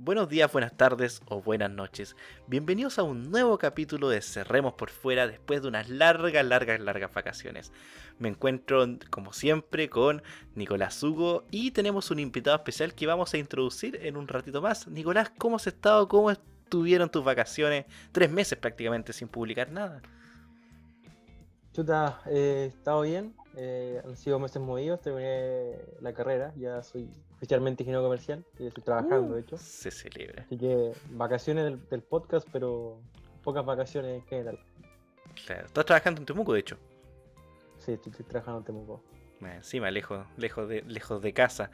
Buenos días, buenas tardes o buenas noches. Bienvenidos a un nuevo capítulo de Cerremos por fuera después de unas largas, largas, largas vacaciones. Me encuentro, como siempre, con Nicolás Hugo y tenemos un invitado especial que vamos a introducir en un ratito más. Nicolás, ¿cómo has estado? ¿Cómo estuvieron tus vacaciones? Tres meses prácticamente sin publicar nada. Chuta, eh, estado bien. Eh, han sido meses movidos, terminé la carrera, ya soy oficialmente ingeniero comercial, y estoy trabajando, de hecho. Uh, se celebra. Así que vacaciones del, podcast, pero pocas vacaciones en general. Claro, estás trabajando en Temuco, de hecho. Sí, estoy, trabajando en Temuco. Encima, lejos, lejos, de, lejos de casa.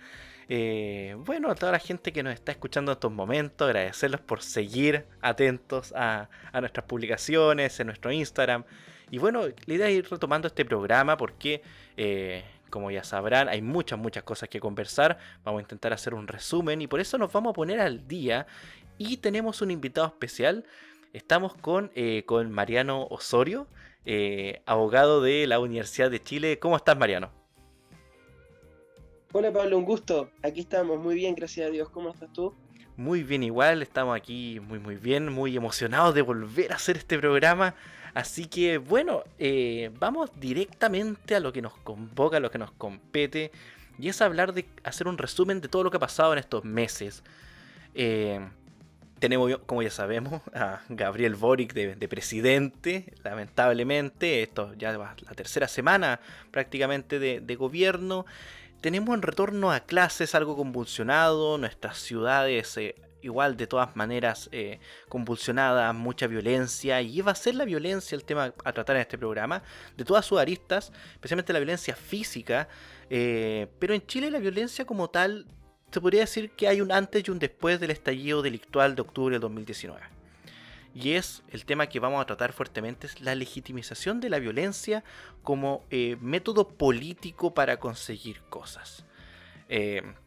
Eh, bueno, a toda la gente que nos está escuchando en estos momentos, agradecerles por seguir atentos a, a nuestras publicaciones en nuestro Instagram. Y bueno, la idea es ir retomando este programa porque, eh, como ya sabrán, hay muchas, muchas cosas que conversar. Vamos a intentar hacer un resumen y por eso nos vamos a poner al día. Y tenemos un invitado especial. Estamos con, eh, con Mariano Osorio, eh, abogado de la Universidad de Chile. ¿Cómo estás, Mariano? Hola Pablo, un gusto. Aquí estamos, muy bien, gracias a Dios. ¿Cómo estás tú? Muy bien igual, estamos aquí muy muy bien, muy emocionados de volver a hacer este programa. Así que bueno, eh, vamos directamente a lo que nos convoca, a lo que nos compete. Y es hablar de hacer un resumen de todo lo que ha pasado en estos meses. Eh, tenemos, como ya sabemos, a Gabriel Boric de, presidente, lamentablemente. Esto ya va la tercera semana prácticamente de, gobierno. Tenemos un retorno a clases algo convulsionado, nuestras ciudades eh, igual de todas maneras eh, convulsionada, mucha violencia, y va a ser la violencia el tema a tratar en este programa, de todas sus aristas, especialmente la violencia física, eh, pero en Chile la violencia como tal, se podría decir que hay un antes y un después del estallido delictual de octubre del 2019. Y es el tema que vamos a tratar fuertemente, es la legitimización de la violencia como eh, método político para conseguir cosas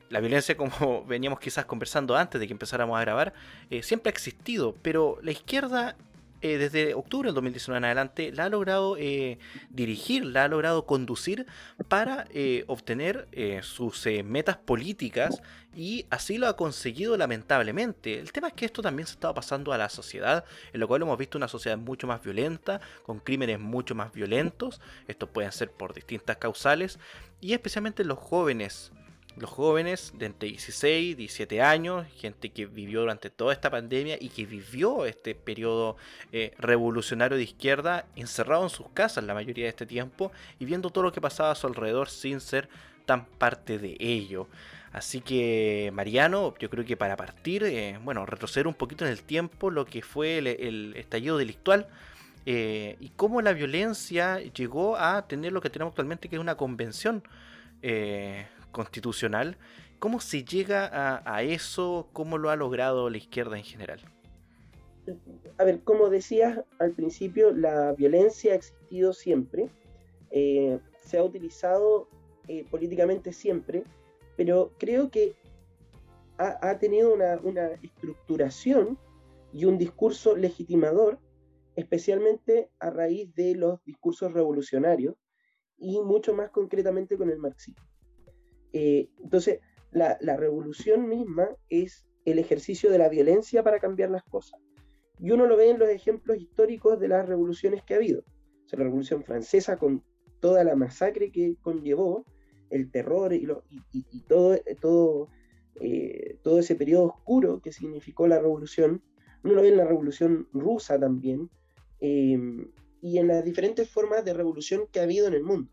la violencia, como veníamos quizás conversando antes de que empezáramos a grabar, eh, siempre ha existido, pero la izquierda eh, desde octubre del 2019 en adelante la ha logrado eh, dirigir, la ha logrado conducir para obtener sus metas políticas y así lo ha conseguido lamentablemente. El tema es que esto también se estaba pasando a la sociedad, en lo cual hemos visto una sociedad mucho más violenta, con crímenes mucho más violentos, estos pueden ser por distintas causales, y especialmente los jóvenes los jóvenes de entre 16 y 17 años, gente que vivió durante toda esta pandemia y que vivió este periodo eh, revolucionario de izquierda encerrado en sus casas la mayoría de este tiempo y viendo todo lo que pasaba a su alrededor sin ser tan parte de ello. Así que, Mariano, yo creo que para partir, eh, bueno, retroceder un poquito en el tiempo lo que fue el, estallido delictual. Eh, y cómo la violencia llegó a tener lo que tenemos actualmente, que es una convención constitucional. ¿Cómo se llega a, eso? ¿Cómo lo ha logrado la izquierda en general? A ver, como decías al principio, la violencia ha existido siempre, eh, se ha utilizado eh, políticamente siempre, pero creo que ha, tenido una, una, estructuración y un discurso legitimador, especialmente a raíz de los discursos revolucionarios y mucho más concretamente con el marxismo. Eh, entonces, la, revolución misma es el ejercicio de la violencia para cambiar las cosas. Y uno lo ve en los ejemplos históricos de las revoluciones que ha habido. O sea, la Revolución Francesa con toda la masacre que conllevó, el terror y, todo, todo, eh, todo ese periodo oscuro que significó la revolución. Uno lo ve en la Revolución Rusa también, eh, y en las diferentes formas de revolución que ha habido en el mundo.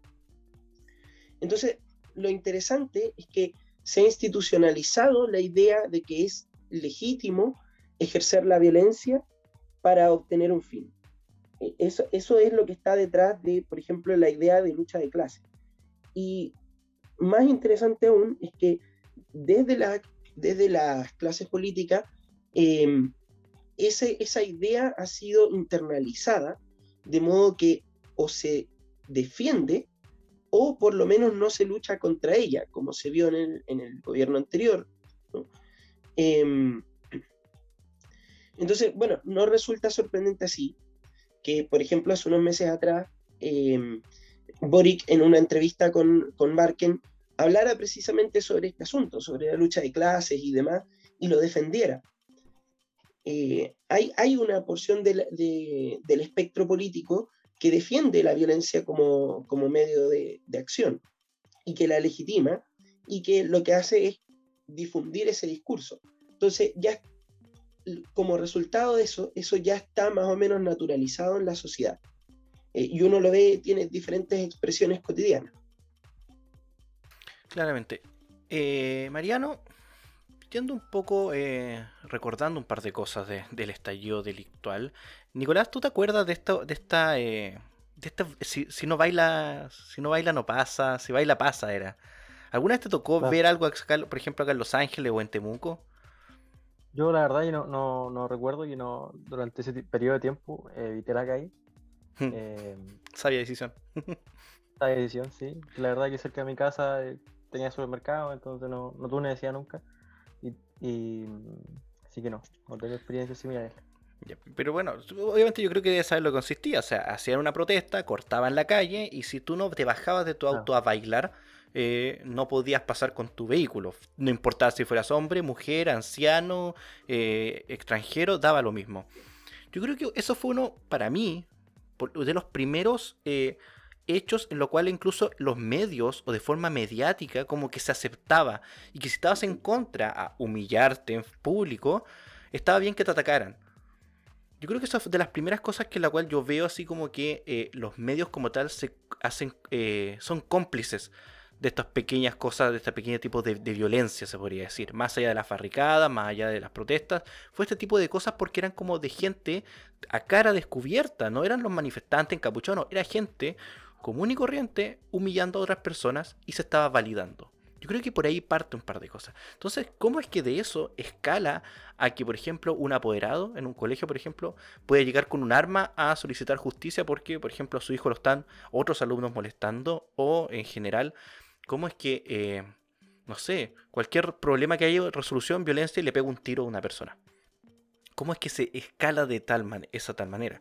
Entonces, lo interesante es que se ha institucionalizado la idea de que es legítimo ejercer la violencia para obtener un fin. E, eso, es lo que está detrás de, por ejemplo, la idea de lucha de clase. Y más interesante aún es que desde, la, desde las clases políticas, em, esa idea ha sido internalizada, de modo que o se defiende o por lo menos no se lucha contra ella, como se vio en el, gobierno anterior. Em, entonces, bueno, no resulta sorprendente así que, por ejemplo, hace unos meses atrás, eh, Boric en una entrevista con, con Barken hablara precisamente sobre este asunto, sobre la lucha de clases y demás, y lo defendiera. eh, hay, hay, una porción del, del, espectro político que defiende la violencia como, como medio de, de, acción y que la legitima y que lo que hace es difundir ese discurso. Entonces, ya como resultado de eso, eso ya está más o menos naturalizado en la sociedad. Eh, y uno lo ve, tiene diferentes expresiones cotidianas. Claramente. Eh, Mariano, un poco, eh, recordando un par de cosas del estallido delictual. Nicolás, ¿tú te acuerdas de esta, de esta, de esta si, no baila, si no baila no pasa, si baila pasa era? ¿Alguna vez te tocó ver algo, por ejemplo, acá en Los Ángeles o en Temuco? Yo la verdad yo no, no, no recuerdo y no durante ese periodo de tiempo evité la calle. eh, sabia decisión. sabia decisión, sí. La verdad que cerca de mi casa eh, tenía supermercado, entonces no, no tuve necesidad nunca. Y, así que no, no tengo experiencias similares. Pero bueno, obviamente yo creo que debes saber lo que consistía. O sea, hacían una protesta, cortaban la calle y si tú no te bajabas de tu auto a bailar, eh, no podías pasar con tu vehículo. No importaba si fueras hombre, mujer, anciano, eh, extranjero, daba lo mismo. Yo creo que eso fue uno, para mí, de los primeros eh, hechos en lo cual incluso los medios o de forma mediática como que se aceptaba y que si estabas en contra a humillarte en público, estaba bien que te atacaran. Yo creo que eso es de las primeras cosas que la cual yo veo así como que los medios como tal se hacen, son cómplices de estas pequeñas cosas, de este pequeño tipo de, violencia, se podría decir. Más allá de las barricadas, más allá de las protestas, fue este tipo de cosas porque eran como de gente a cara descubierta, no eran los manifestantes encapuchados, era gente común y corriente humillando a otras personas y se estaba validando. Yo creo que por ahí parte un par de cosas. Entonces, ¿cómo es que de eso escala a que, por ejemplo, un apoderado en un colegio, por ejemplo, puede llegar con un arma a solicitar justicia porque, por ejemplo, a su hijo lo están otros alumnos molestando o en general cómo es que, eh, no sé, cualquier problema que haya resolución, violencia, y le pega un tiro a una persona. ¿Cómo es que se escala de tal man esa tal manera?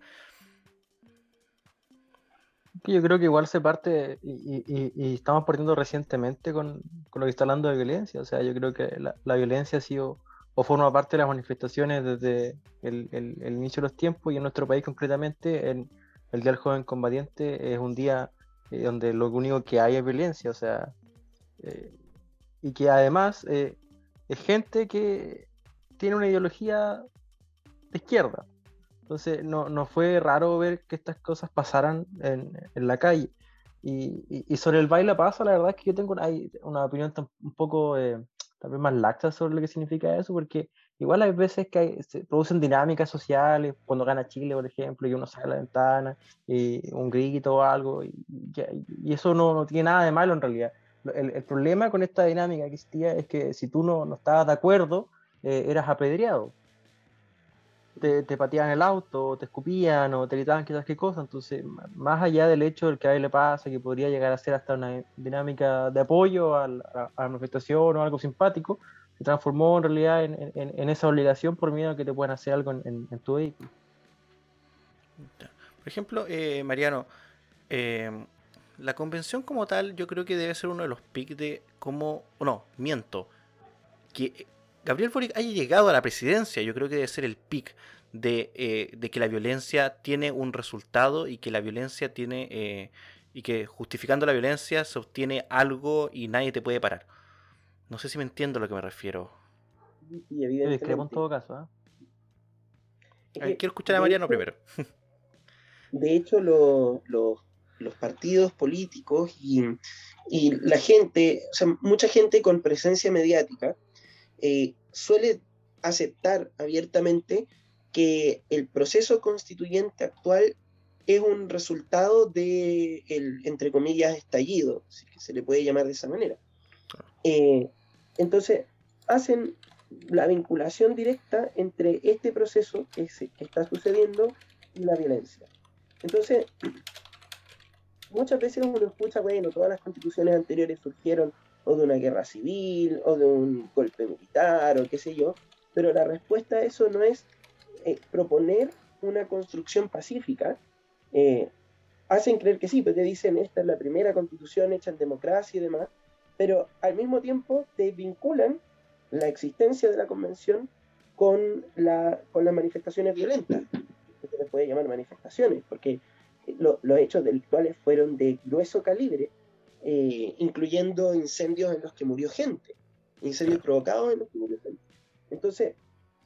Yo creo que igual se parte y, estamos partiendo recientemente con, lo que está hablando de violencia. O sea, yo creo que la, violencia ha sido o forma parte de las manifestaciones desde el, inicio de los tiempos y en nuestro país concretamente el, el Día del Joven Combatiente es un día eh, donde lo único que hay es violencia, o sea, eh, y que además eh, es gente que tiene una ideología de izquierda. Entonces no, no fue raro ver que estas cosas pasaran en, en la calle. Y, y, sobre el baile pasa, la verdad es que yo tengo hay una opinión un poco tal vez más laxa sobre lo que significa eso, porque igual hay veces que se producen dinámicas sociales, cuando gana Chile, por ejemplo, y uno sale a la ventana, y un grito o algo, y, y eso no, no, tiene nada de malo en realidad. El, el, problema con esta dinámica que existía es que si tú no, no estabas de acuerdo, eh, eras apedreado. Te, te, pateaban el auto, te escupían o te gritaban quizás qué cosa. Entonces, más allá del hecho del que a él le pasa, que podría llegar a ser hasta una dinámica de apoyo a la, manifestación o algo simpático, se transformó en realidad en, esa obligación por miedo a que te puedan hacer algo en, en tu vehículo. Por ejemplo, eh, Mariano, eh, la convención como tal yo creo que debe ser uno de los pics de cómo, no, miento, que Gabriel Boric haya llegado a la presidencia, yo creo que debe ser el pic de, eh, de que la violencia tiene un resultado y que la violencia tiene, eh, y que justificando la violencia se obtiene algo y nadie te puede parar. No sé si me entiendo a lo que me refiero. Y evidentemente. en todo caso. ¿eh? quiero escuchar a Mariano primero. De hecho, los partidos políticos y, y, la gente, o sea, mucha gente con presencia mediática, eh, suele aceptar abiertamente que el proceso constituyente actual es un resultado de el, entre comillas, estallido, si se le puede llamar de esa manera. Eh, entonces, hacen la vinculación directa entre este proceso que, se, que está sucediendo y la violencia. Entonces, muchas veces uno escucha, bueno, todas las constituciones anteriores surgieron o de una guerra civil, o de un golpe militar, o qué sé yo, pero la respuesta a eso no es eh, proponer una construcción pacífica. Eh, hacen creer que sí, porque te dicen, esta es la primera constitución hecha en democracia y demás, pero al mismo tiempo te vinculan la existencia de la convención con, la, con las manifestaciones violentas. Se les puede llamar manifestaciones, porque los hechos delictuales fueron de grueso calibre, eh, incluyendo incendios en los que murió gente, incendios provocados en los que murió gente. Entonces,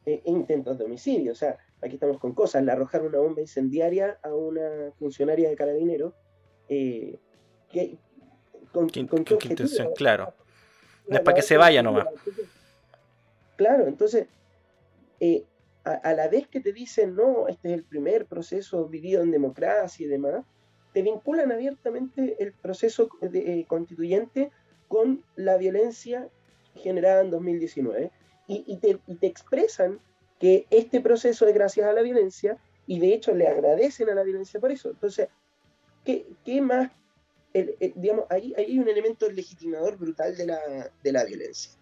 eh, intentos de homicidio, o sea, aquí estamos con cosas, le arrojaron una bomba incendiaria a una funcionaria de carabinero, eh, con, ¿Qué, intención? Claro. No es para que se vaya nomás. Claro, entonces, eh, a, la vez que te dicen, no, este es el primer proceso vivido en democracia y demás, te vinculan abiertamente el proceso eh, constituyente con la violencia generada en 2019 y, te, expresan que este proceso es gracias a la violencia y de hecho le agradecen a la violencia por eso. Entonces, ¿qué, más? digamos, ahí, hay un elemento legitimador brutal de la, de la violencia.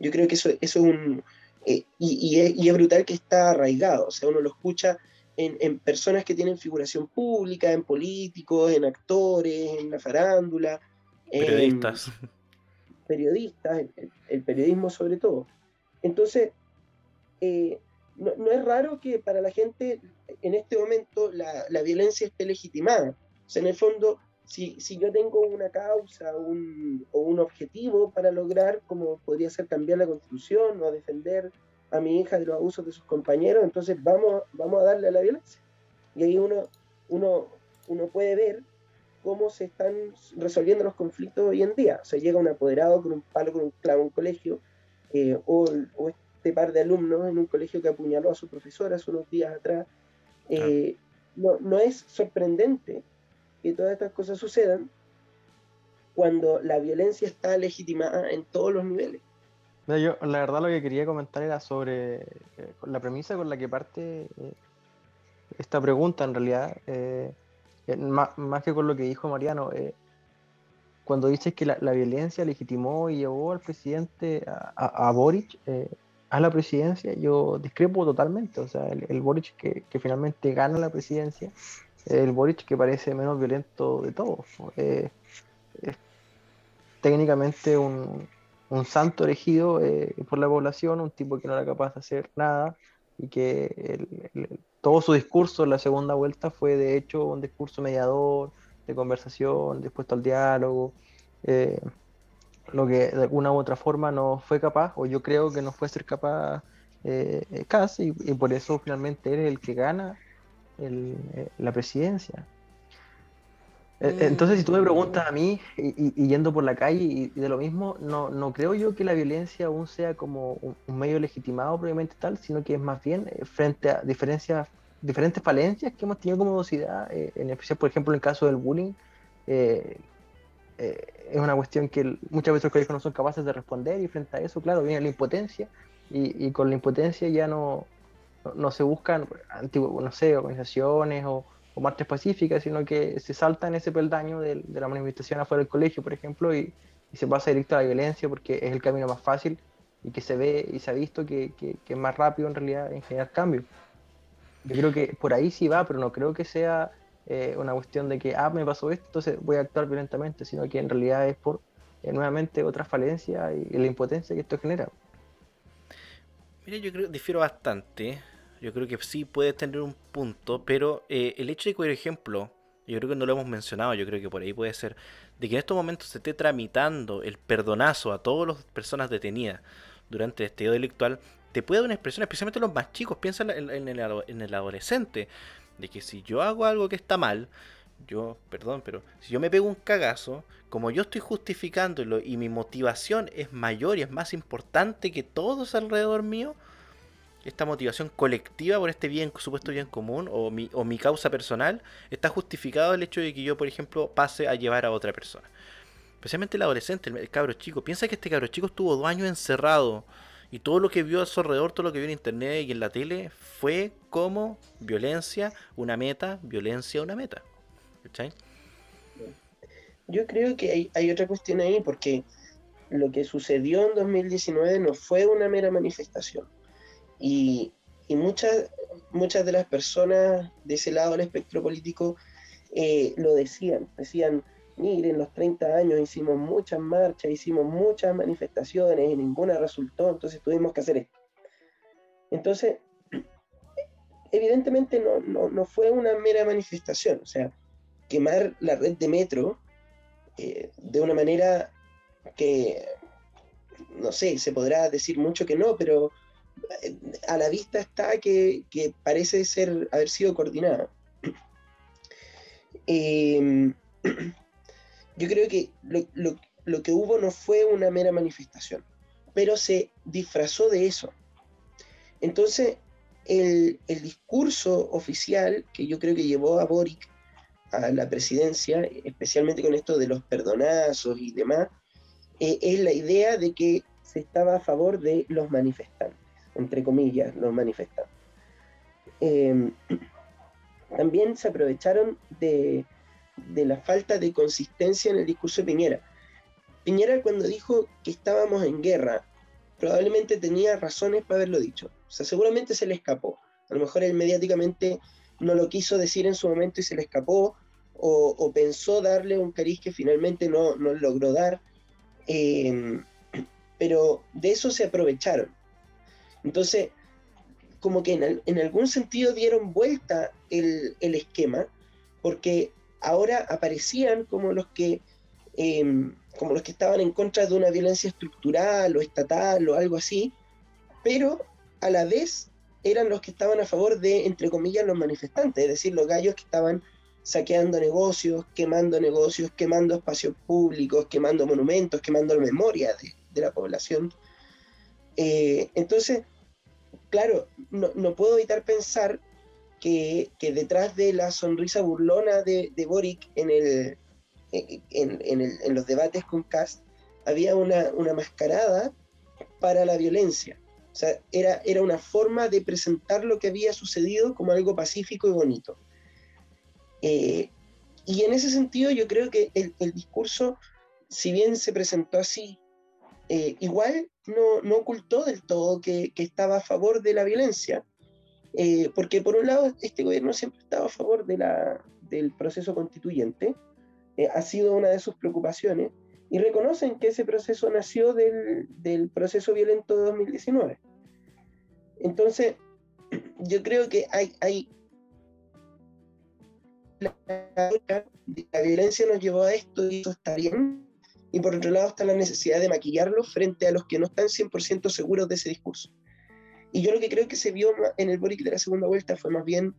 Yo creo que eso, eso es un, eh, y, es, brutal que está arraigado, o sea, uno lo escucha en, personas que tienen figuración pública, en políticos, en actores, en la farándula. Periodistas. periodistas, el, periodismo sobre todo. Entonces, eh, no, es raro que para la gente en este momento la, la violencia esté legitimada. O sea, en el fondo, si, si yo tengo una causa un, o un objetivo para lograr, como podría ser cambiar la constitución o defender a mi hija de los abusos de sus compañeros, entonces vamos, vamos a darle a la violencia. Y ahí uno, uno, uno puede ver cómo se están resolviendo los conflictos hoy en día. O sea, llega un apoderado con un palo, con un clavo a un colegio, eh, o, este par de alumnos en un colegio que apuñaló a su profesora hace unos días atrás. Eh, no, no es sorprendente que todas estas cosas sucedan cuando la violencia está legitimada en todos los niveles. Yo, la verdad, lo que quería comentar era sobre eh, la premisa con la que parte eh, esta pregunta, en realidad, eh, más, que con lo que dijo Mariano. cuando dices que la, violencia legitimó y llevó al presidente, a, a, Boric, a la presidencia, yo discrepo totalmente. O sea, el, Boric que, que, finalmente gana la presidencia el Boric que parece menos violento de todos. es técnicamente un, santo elegido eh, por la población, un tipo que no era capaz de hacer nada y que todo su discurso en la segunda vuelta fue de hecho un discurso mediador, de conversación, dispuesto al diálogo, eh, lo que de alguna u otra forma no fue capaz, o yo creo que no fue ser capaz eh, casi, y, por eso finalmente él es el que gana eh, la presidencia. Eh, mm. Entonces, si tú me preguntas a mí, y, yendo por la calle y, de lo mismo, no, no, creo yo que la violencia aún sea como un, medio legitimado propiamente tal, sino que es más bien eh, frente a diferencias, diferentes falencias que hemos tenido como sociedad, en especial, por ejemplo, en el caso del bullying, es una cuestión que muchas veces los colegios no son capaces de responder y frente a eso, claro, viene la impotencia y con la impotencia ya no, no, se buscan, no sé, organizaciones o, o, marchas pacíficas, sino que se salta en ese peldaño de, la manifestación afuera del colegio, por ejemplo, y, se pasa directo a la violencia porque es el camino más fácil y que se ve y se ha visto que, es más rápido en realidad en generar cambio. Yo creo que por ahí sí va, pero no creo que sea eh, una cuestión de que, ah, me pasó esto, entonces voy a actuar violentamente, sino que en realidad es por, eh, nuevamente, otra falencia y, la impotencia que esto genera. Mira, yo creo que difiero bastante. Yo creo que sí puede tener un punto, pero eh, el hecho de que, por ejemplo, yo creo que no lo hemos mencionado, yo creo que por ahí puede ser, de que en estos momentos se esté tramitando el perdonazo a todas las personas detenidas durante este estado delictual, te puede dar una expresión, especialmente los más chicos, piensa en, en, el, en el adolescente, de que si yo hago algo que está mal, yo, perdón, pero si yo me pego un cagazo, como yo estoy justificándolo y mi motivación es mayor y es más importante que todos alrededor mío, esta motivación colectiva por este bien, supuesto bien común o mi, o mi causa personal, está justificado el hecho de que yo, por ejemplo, pase a llevar a otra persona. Especialmente el adolescente, el, cabro chico. Piensa que este cabro chico estuvo dos años encerrado y todo lo que vio a su alrededor, todo lo que vio en internet y en la tele, fue como violencia, una meta, violencia, una meta. Yo creo que hay, hay otra cuestión ahí porque lo que sucedió en 2019 no fue una mera manifestación y, muchas, muchas de las personas de ese lado del espectro político eh, lo decían, decían, miren, los 30 años hicimos muchas marchas, hicimos muchas manifestaciones y ninguna resultó, entonces tuvimos que hacer esto. Entonces, evidentemente no, fue una mera manifestación, o sea, quemar la red de metro eh, de una manera que, no sé, se podrá decir mucho que no, pero a la vista está que, parece ser haber sido coordinada. Em, yo creo que lo, que hubo no fue una mera manifestación, pero se disfrazó de eso. Entonces, el, discurso oficial que yo creo que llevó a Boric a la presidencia, especialmente con esto de los perdonazos y demás, eh, es la idea de que se estaba a favor de los manifestantes, entre comillas, los manifestantes. Em, también se aprovecharon de, de la falta de consistencia en el discurso de Piñera. Piñera cuando dijo que estábamos en guerra, probablemente tenía razones para haberlo dicho. O sea, seguramente se le escapó. A lo mejor él mediáticamente no lo quiso decir en su momento y se le escapó, o, pensó darle un cariz que finalmente no, no logró dar. Em, pero de eso se aprovecharon. Entonces, como que en, algún sentido dieron vuelta el, esquema, porque ahora aparecían como los que em, como los que estaban en contra de una violencia estructural o estatal o algo así, pero a la vez eran los que estaban a favor de, entre comillas, los manifestantes, es decir, los gallos que estaban saqueando negocios, quemando negocios, quemando espacios públicos, quemando monumentos, quemando la memoria de, la población. Eh, entonces, claro, no, puedo evitar pensar que, detrás de la sonrisa burlona de, Boric en, en, los debates con Cast había una, mascarada para la violencia. O sea, era, era una forma de presentar lo que había sucedido como algo pacífico y bonito. Eh, y en ese sentido yo creo que el, discurso, si bien se presentó así, eh, igual no, no, ocultó del todo que, que, estaba a favor de la violencia, eh, porque por un lado este gobierno siempre estaba a favor del proceso constituyente, ha sido una de sus preocupaciones, y reconocen que ese proceso nació del, del proceso violento de 2019. Entonces, yo creo que hay, hay la, la, violencia nos llevó a esto y eso está bien, y por otro lado está la necesidad de maquillarlo frente a los que no están 100% seguros de ese discurso. Y yo lo que creo que se vio en el Boric de la segunda vuelta fue más bien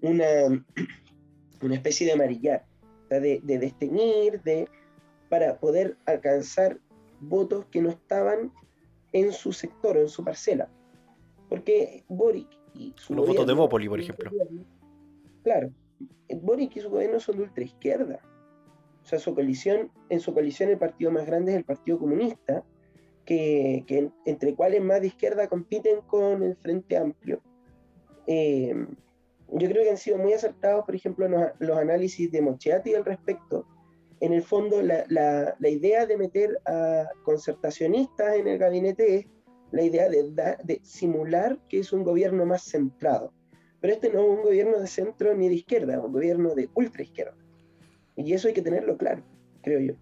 una, una especie de amarillar, de, de desteñir, de para poder alcanzar votos que no estaban en su sector o en su parcela. Porque Boric y su Los votos de Bópoli, por ejemplo. claro, Boric y su gobierno son de ultraizquierda. O sea, su coalición, en su coalición el partido más grande es el Partido Comunista, que, entre cuales más de izquierda compiten con el Frente Amplio. Eh, yo creo que han sido muy acertados, por ejemplo, los, los análisis de Mochetti al respecto, en el fondo la, la, la, idea de meter a concertacionistas en el gabinete es la idea de, de simular que es un gobierno más centrado. Pero este no es un gobierno de centro ni de izquierda, es un gobierno de ultra izquierda. Y eso hay que tenerlo claro, creo yo.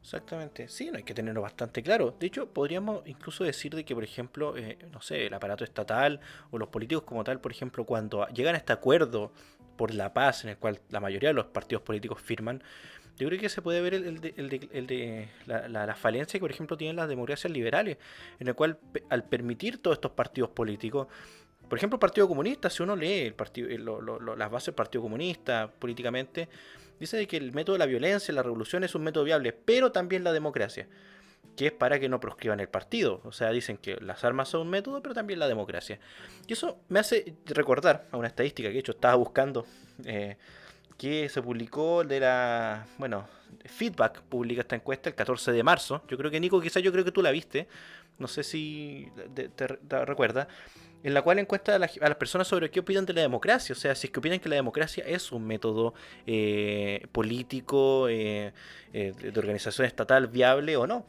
Exactamente, sí, no hay que tenerlo bastante claro. De hecho, podríamos incluso decir de que, por ejemplo, eh, no sé, el aparato estatal o los políticos como tal, por ejemplo, cuando llegan a este acuerdo por la paz en el cual la mayoría de los partidos políticos firman, yo creo que se puede ver el, de, el de, la, la, falencia que, por ejemplo, tienen las democracias liberales, en el cual, al permitir todos estos partidos políticos, por ejemplo, el Partido Comunista, si uno lee partido, las bases del Partido Comunista políticamente, dice que el método de la violencia, la revolución es un método viable, pero también la democracia, que es para que no proscriban el partido. O sea, dicen que las armas son un método, pero también la democracia. Y eso me hace recordar a una estadística que de hecho estaba buscando. Eh, que se publicó de la, bueno, Feedback publica esta encuesta el 14 de marzo. Yo creo que Nico, quizás yo creo que tú la viste, no sé si te, recuerdas, en la cual encuesta a, las personas sobre qué opinan de la democracia, o sea, si es que opinan que la democracia es un método eh, político eh, eh, de organización estatal viable o no.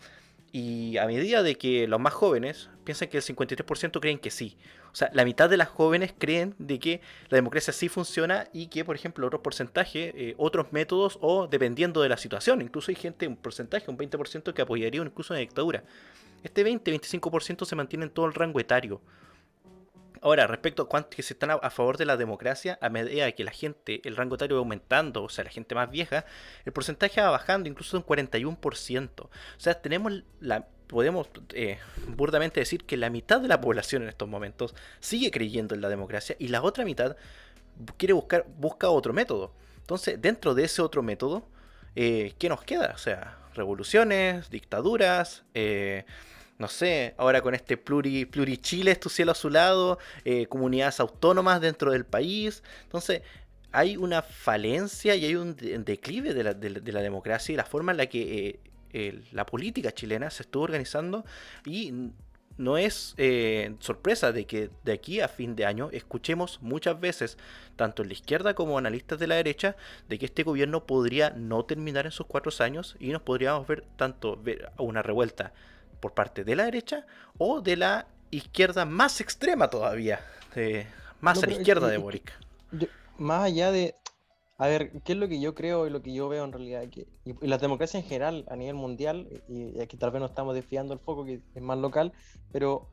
Y a medida de que los más jóvenes piensan que el 53% creen que sí. O sea, la mitad de las jóvenes creen de que la democracia sí funciona y que, por ejemplo, otro porcentaje, otros métodos o dependiendo de la situación. Incluso hay gente, un porcentaje, un 20% que apoyaría incluso una dictadura. Este 20-25% se mantiene en todo el rango etario. Ahora, respecto a cuántos que se están a, favor de la democracia, a medida que la gente, el rango etario va aumentando, o sea, la gente más vieja, el porcentaje va bajando, incluso un 41%. O sea, tenemos la, podemos eh, burdamente decir que la mitad de la población en estos momentos sigue creyendo en la democracia y la otra mitad quiere buscar, busca otro método. Entonces, dentro de ese otro método, eh, ¿qué nos queda? O sea, revoluciones, dictaduras, eh, no sé, ahora con este pluri, plurichile, tu cielo a su lado, eh, comunidades autónomas dentro del país. Entonces, hay una falencia y hay un declive de la, democracia y la forma en la que la política chilena se estuvo organizando y no es eh, sorpresa de que de aquí a fin de año escuchemos muchas veces, tanto en la izquierda como analistas de la derecha, de que este gobierno podría no terminar en sus cuatro años y nos podríamos ver tanto una revuelta por parte de la derecha o de la izquierda más extrema todavía, más a la izquierda de Boric. más allá de, a ver, ¿qué es lo que yo creo y lo que yo veo en realidad? Que, y, la democracia en general, a nivel mundial, y, aquí tal vez no estamos desviando el foco, que es más local, pero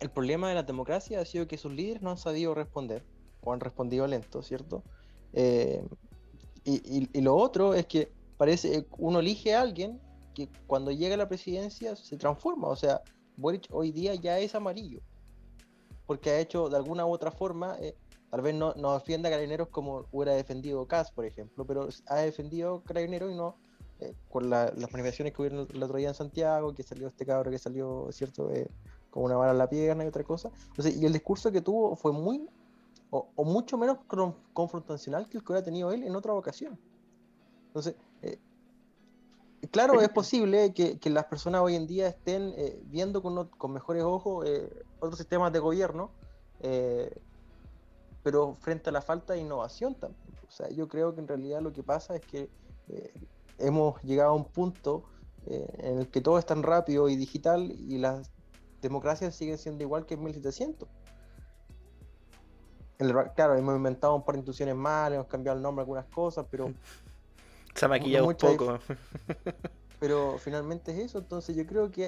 el problema de la democracia ha sido que sus líderes no han sabido responder, o han respondido lento, ¿cierto? Eh, y, y, lo otro es que parece, uno elige a alguien que cuando llega a la presidencia se transforma, o sea, Boric hoy día ya es amarillo, porque ha hecho de alguna u otra forma... Eh, Tal vez no, no defienda a Carabineros como hubiera defendido Cas, por ejemplo, pero ha defendido Carabineros y no eh, con las manifestaciones que hubieron el otro día en Santiago, que salió este cabro que salió, ¿cierto? Eh, con una bala en la pierna y otra cosa. y el discurso que tuvo fue muy, o, mucho menos confrontacional que el que hubiera tenido él en otra ocasión. Entonces, claro, es posible que, que, las personas hoy en día estén viendo con, con, mejores ojos otros sistemas de gobierno pero frente a la falta de innovación también. O sea, yo creo que en realidad lo que pasa es que eh, hemos llegado a un punto eh, en el que todo es tan rápido y digital y las democracias siguen siendo igual que en 1700. claro, hemos inventado un par de instituciones mal, hemos cambiado el nombre de algunas cosas, pero... Se ha maquillado un poco. pero finalmente es eso, entonces yo creo que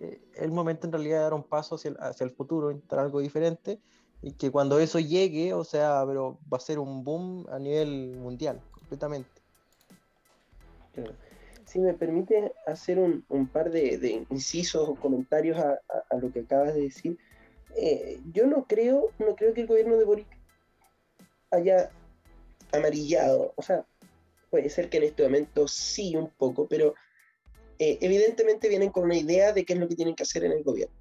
eh, es el momento en realidad de dar un paso hacia el, hacia el futuro, intentar algo diferente y que cuando eso llegue, o sea, pero va a ser un boom a nivel mundial, completamente. Si me permite hacer un, par de, incisos o comentarios a, lo que acabas de decir, eh, yo no creo, no creo que el gobierno de Boric haya amarillado, o sea, puede ser que en este momento sí un poco, pero eh, evidentemente vienen con una idea de qué es lo que tienen que hacer en el gobierno.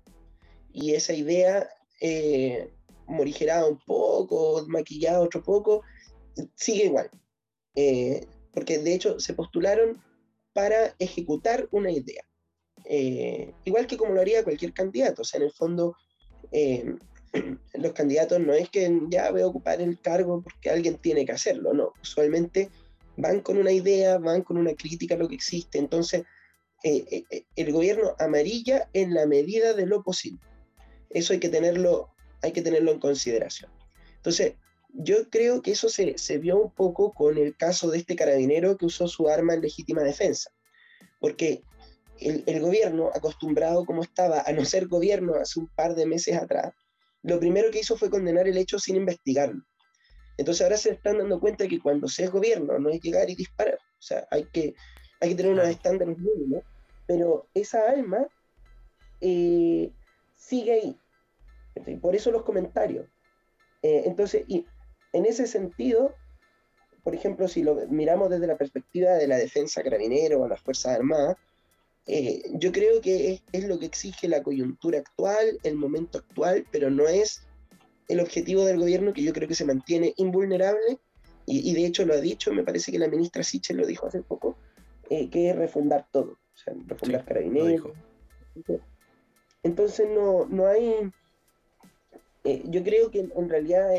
Y esa idea eh, morigerado un poco, maquillado otro poco, sigue igual. Eh, porque de hecho se postularon para ejecutar una idea. Eh, igual que como lo haría cualquier candidato. O sea, en el fondo, los candidatos no es que ya voy a ocupar el cargo porque alguien tiene que hacerlo, no. Usualmente van con una idea, van con una crítica a lo que existe. Entonces, el gobierno amarilla en la medida de lo posible. Eso hay que tenerlo hay que tenerlo en consideración. Entonces, yo creo que eso se, vio un poco con el caso de este carabinero que usó su arma en legítima defensa, porque el, gobierno, acostumbrado como estaba a no ser gobierno hace un par de meses atrás, lo primero que hizo fue condenar el hecho sin investigarlo. Entonces ahora se están dando cuenta que cuando se es gobierno no es llegar y disparar, o sea, hay que, hay que tener unos estándares mínimos, pero esa arma eh, sigue ahí. Por eso los comentarios. Eh, entonces, y en ese sentido, por ejemplo, si lo miramos desde la perspectiva de la defensa carabinero o las Fuerzas Armadas, eh, yo creo que es, lo que exige la coyuntura actual, el momento actual, pero no es el objetivo del gobierno que yo creo que se mantiene invulnerable y, de hecho lo ha dicho, me parece que la ministra Sichel lo dijo hace poco, eh, que es refundar todo, o sea, refundar carabineros. Entonces no, no hay eh, yo creo que en realidad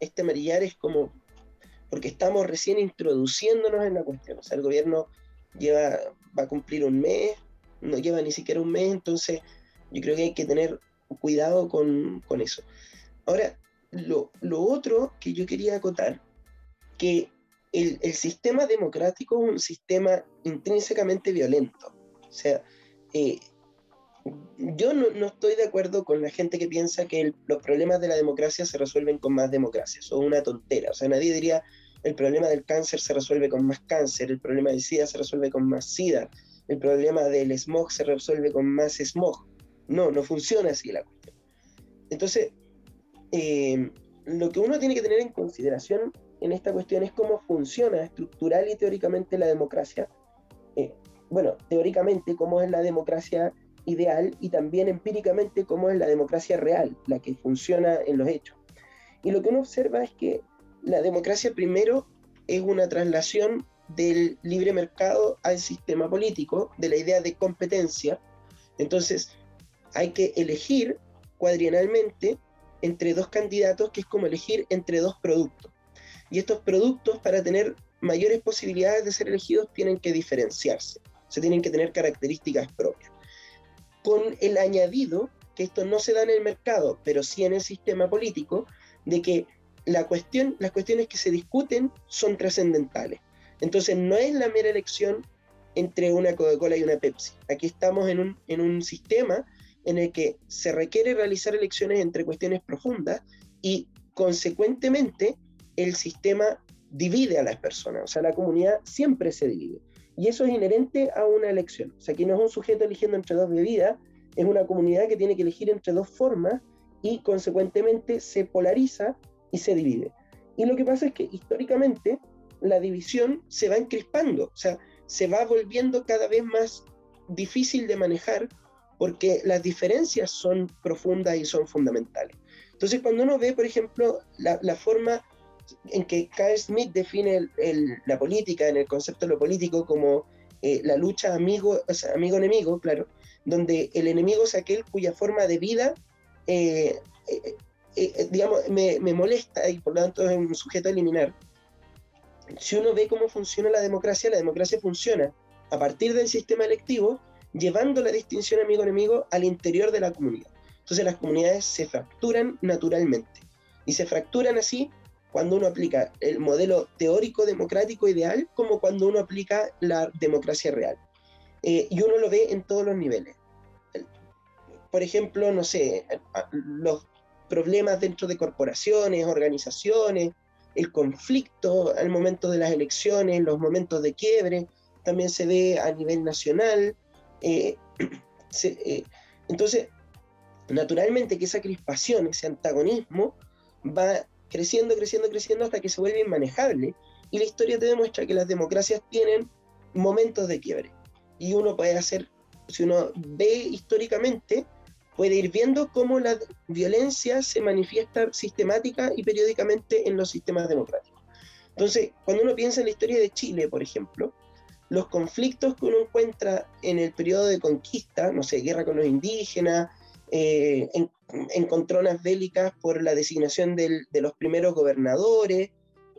este amarillar es como porque estamos recién introduciéndonos en la cuestión. O sea, el gobierno lleva, va a cumplir un mes, no lleva ni siquiera un mes, entonces yo creo que hay que tener cuidado con, eso. Ahora, lo, otro que yo quería acotar, que el, sistema democrático es un sistema intrínsecamente violento. O sea, eh, yo no, estoy de acuerdo con la gente que piensa que los problemas de la democracia se resuelven con más democracia. Eso es una tontera. O sea, nadie diría el problema del cáncer se resuelve con más cáncer, el problema del SIDA se resuelve con más SIDA, el problema del smog se resuelve con más smog. No, no funciona así la cuestión. Entonces, eh, lo que uno tiene que tener en consideración en esta cuestión es cómo funciona estructural y teóricamente la democracia. Eh, bueno, teóricamente cómo es la democracia ideal y también empíricamente cómo es la democracia real, la que funciona en los hechos. Y lo que uno observa es que la democracia primero es una traslación del libre mercado al sistema político, de la idea de competencia. Entonces, hay que elegir cuadrienalmente entre dos candidatos, que es como elegir entre dos productos. Y estos productos, para tener mayores posibilidades de ser elegidos, tienen que diferenciarse, se tienen que tener características propias. Con el añadido, que esto no se da en el mercado, pero sí en el sistema político, de que la cuestión, las cuestiones que se discuten son trascendentales. Entonces no es la mera elección entre una Coca-Cola y una Pepsi. Aquí estamos en un, en un sistema en el que se requiere realizar elecciones entre cuestiones profundas y consecuentemente el sistema divide a las personas, o sea, la comunidad siempre se divide. Y eso es inherente a una elección. O sea, aquí no es un sujeto eligiendo entre dos bebidas, es una comunidad que tiene que elegir entre dos formas y consecuentemente se polariza y se divide. Y lo que pasa es que históricamente la división se va encrispando, o sea, se va volviendo cada vez más difícil de manejar porque las diferencias son profundas y son fundamentales. Entonces, cuando uno ve, por ejemplo, la, forma en que Carl Smith define la política, en el concepto de lo político, como eh, la lucha amigo, amigo-enemigo, claro, donde el enemigo es aquel cuya forma de vida, eh, eh, digamos, me, me, molesta y por lo tanto es un sujeto a eliminar. Si uno ve cómo funciona la democracia, la democracia funciona a partir del sistema electivo, llevando la distinción amigo-enemigo al interior de la comunidad. Entonces las comunidades se fracturan naturalmente. Y se fracturan así cuando uno aplica el modelo teórico democrático ideal como cuando uno aplica la democracia real. Eh, y uno lo ve en todos los niveles. Por ejemplo, no sé, los problemas dentro de corporaciones, organizaciones, el conflicto al momento de las elecciones, los momentos de quiebre, también se ve a nivel nacional. Eh, eh, entonces, naturalmente que esa crispación, ese antagonismo, va creciendo, creciendo, creciendo hasta que se vuelve inmanejable. Y la historia te demuestra que las democracias tienen momentos de quiebre. Y uno puede hacer, si uno ve históricamente, puede ir viendo cómo la violencia se manifiesta sistemática y periódicamente en los sistemas democráticos. Entonces, cuando uno piensa en la historia de Chile, por ejemplo, los conflictos que uno encuentra en el periodo de conquista, no sé, guerra con los indígenas, eh, en, encontronas bélicas por la designación de los primeros gobernadores,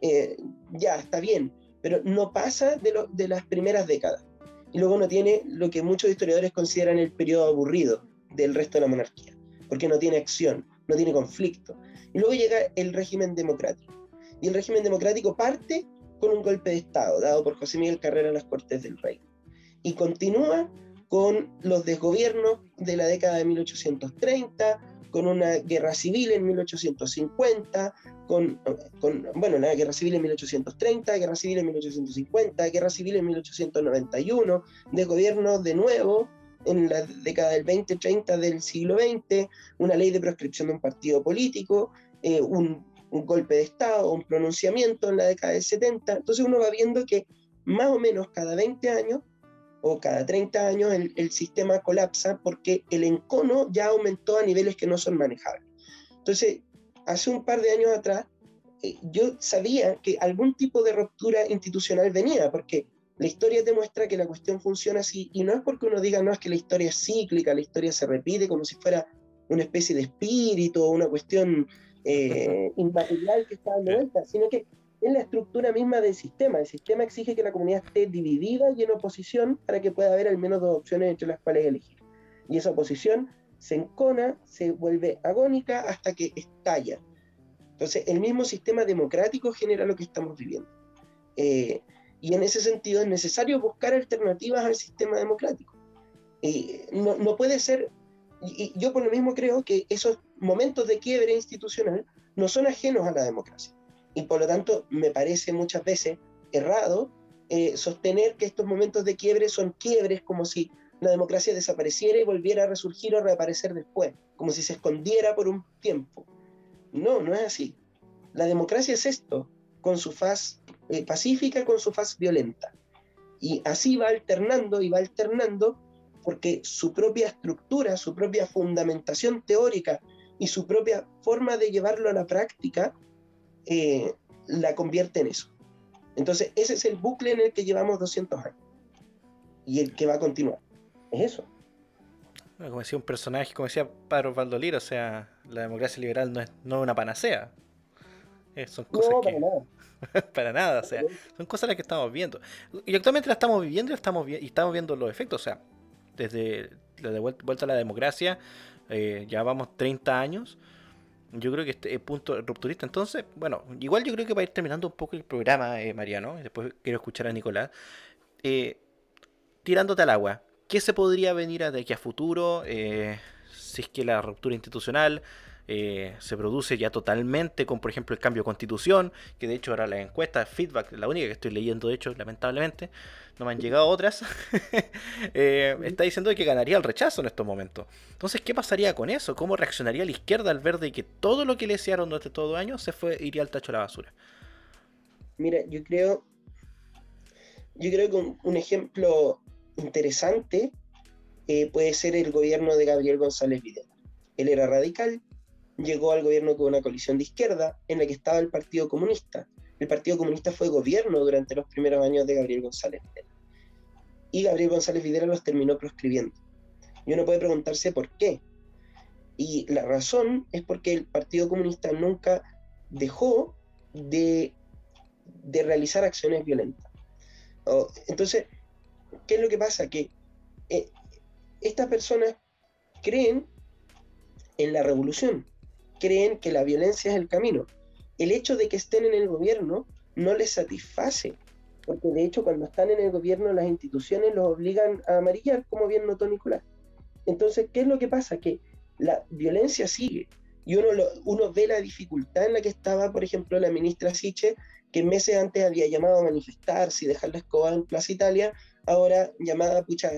eh, ya está bien, pero no pasa de, las primeras décadas. Y luego no tiene lo que muchos historiadores consideran el periodo aburrido del resto de la monarquía, porque no tiene acción, no tiene conflicto. Y luego llega el régimen democrático. Y el régimen democrático parte con un golpe de Estado dado por José Miguel Carrera en las Cortes del Rey. Y continúa con los desgobiernos de la década de 1830, con una guerra civil en 1850, con, con, bueno, la guerra civil en 1830, guerra civil en 1850, guerra civil en 1891, de gobierno de nuevo en la década del 20-30 del siglo XX, una ley de proscripción de un partido político, eh, un, un, golpe de Estado, un pronunciamiento en la década del 70. Entonces uno va viendo que más o menos cada 20 años o cada 30 años el, sistema colapsa porque el encono ya aumentó a niveles que no son manejables. Entonces, hace un par de años atrás, eh, yo sabía que algún tipo de ruptura institucional venía, porque la historia demuestra que la cuestión funciona así, y no es porque uno diga, no, es que la historia es cíclica, la historia se repite como si fuera una especie de espíritu o una cuestión eh, inmaterial que está dando vuelta, sino que es la estructura misma del sistema. El sistema exige que la comunidad esté dividida y en oposición para que pueda haber al menos dos opciones entre las cuales elegir. Y esa oposición se encona, se vuelve agónica hasta que estalla. Entonces, el mismo sistema democrático genera lo que estamos viviendo. Eh, y en ese sentido es necesario buscar alternativas al sistema democrático. no, no, puede ser y, yo por lo mismo creo que esos momentos de quiebre institucional no son ajenos a la democracia. Y por lo tanto me parece muchas veces errado eh, sostener que estos momentos de quiebre son quiebres como si la democracia desapareciera y volviera a resurgir o reaparecer después, como si se escondiera por un tiempo. No, no es así. La democracia es esto, con su faz eh, pacífica, con su faz violenta. Y así va alternando y va alternando porque su propia estructura, su propia fundamentación teórica y su propia forma de llevarlo a la práctica eh, la convierte en eso. Entonces, ese es el bucle en el que llevamos 200 años y el que va a continuar. Es eso. como decía un personaje, como decía Padre Valdolira, o sea, la democracia liberal no es, no una panacea. Eh, son cosas no, para nada. para nada, o sea, son cosas las que estamos viendo. Y actualmente la estamos viviendo y, estamos, y estamos viendo los efectos, o sea, desde la de vuelta a la democracia, eh, ya vamos 30 años. Yo creo que este es punto rupturista. Entonces, bueno, igual yo creo que va a ir terminando un poco el programa, eh, Mariano. Después quiero escuchar a Nicolás. Eh, tirándote al agua, ¿qué se podría venir de aquí a futuro? si es que la ruptura institucional eh, se produce ya totalmente con, por ejemplo, el cambio de constitución, que de hecho ahora la encuesta, feedback, la única que estoy leyendo, de hecho, lamentablemente, no me han llegado otras, eh, está diciendo que ganaría el rechazo en estos momentos. Entonces, ¿qué pasaría con eso? ¿Cómo reaccionaría la izquierda al ver de que todo lo que le desearon durante todo el año se fue, iría al tacho de la basura? Mira, yo creo, yo creo que un, ejemplo interesante eh, puede ser el gobierno de Gabriel González Videla. Él era radical, llegó al gobierno con una coalición de izquierda en la que estaba el Partido Comunista. El Partido Comunista fue gobierno durante los primeros años de Gabriel González Videla. Y Gabriel González Videla los terminó proscribiendo. Y uno puede preguntarse por qué. Y la razón es porque el Partido Comunista nunca dejó de, de realizar acciones violentas. Entonces, ¿qué es lo que pasa? Que eh, estas personas creen en la revolución, creen que la violencia es el camino. El hecho de que estén en el gobierno no les satisface, porque de hecho cuando están en el gobierno las instituciones los obligan a amarillar, como bien notó Nicolás. Entonces, ¿qué es lo que pasa? Que la violencia sigue y uno, uno ve la dificultad en la que estaba, por ejemplo, la ministra Siche, que meses antes había llamado a manifestarse y dejar la escoba en Plaza Italia, ahora llamada, pucha,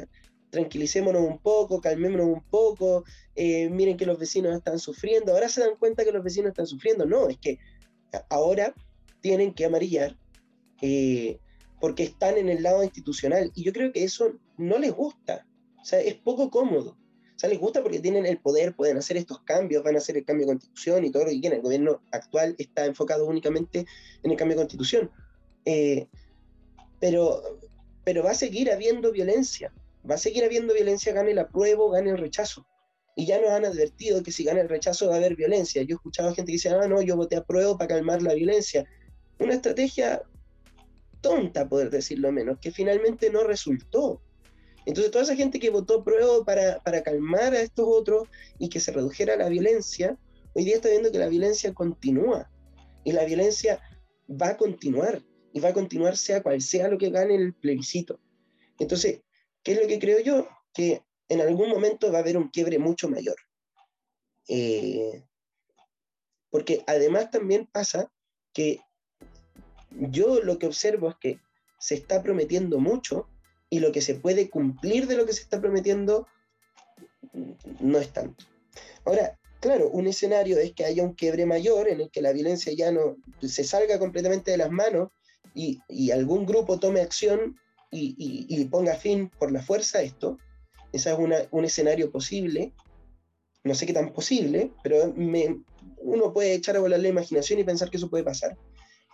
tranquilicémonos un poco, calmémonos un poco, eh, miren que los vecinos están sufriendo, ahora se dan cuenta que los vecinos están sufriendo, no, es que ahora tienen que amarillar eh, porque están en el lado institucional y yo creo que eso no les gusta, o sea, es poco cómodo. O sea, les gusta porque tienen el poder, pueden hacer estos cambios, van a hacer el cambio de constitución y todo lo que quieran. El gobierno actual está enfocado únicamente en el cambio de constitución. Eh, pero, pero va a seguir habiendo violencia va a seguir habiendo violencia, gane el apruebo, gane el rechazo. Y ya nos han advertido que si gana el rechazo va a haber violencia. Yo he escuchado a gente que dice, ah, no, yo voté apruebo para calmar la violencia. Una estrategia tonta, poder decirlo menos, que finalmente no resultó. Entonces, toda esa gente que votó apruebo para, para calmar a estos otros y que se redujera la violencia, hoy día está viendo que la violencia continúa. Y la violencia va a continuar. Y va a continuar sea cual sea lo que gane el plebiscito. Entonces, ¿Qué es lo que creo yo? Que en algún momento va a haber un quiebre mucho mayor. Eh, porque además también pasa que yo lo que observo es que se está prometiendo mucho y lo que se puede cumplir de lo que se está prometiendo no es tanto. Ahora, claro, un escenario es que haya un quiebre mayor en el que la violencia ya no se salga completamente de las manos y, y algún grupo tome acción y, ponga fin por la fuerza a esto. Ese es un escenario posible. No sé qué tan posible, pero uno puede echar a volar la imaginación y pensar que eso puede pasar.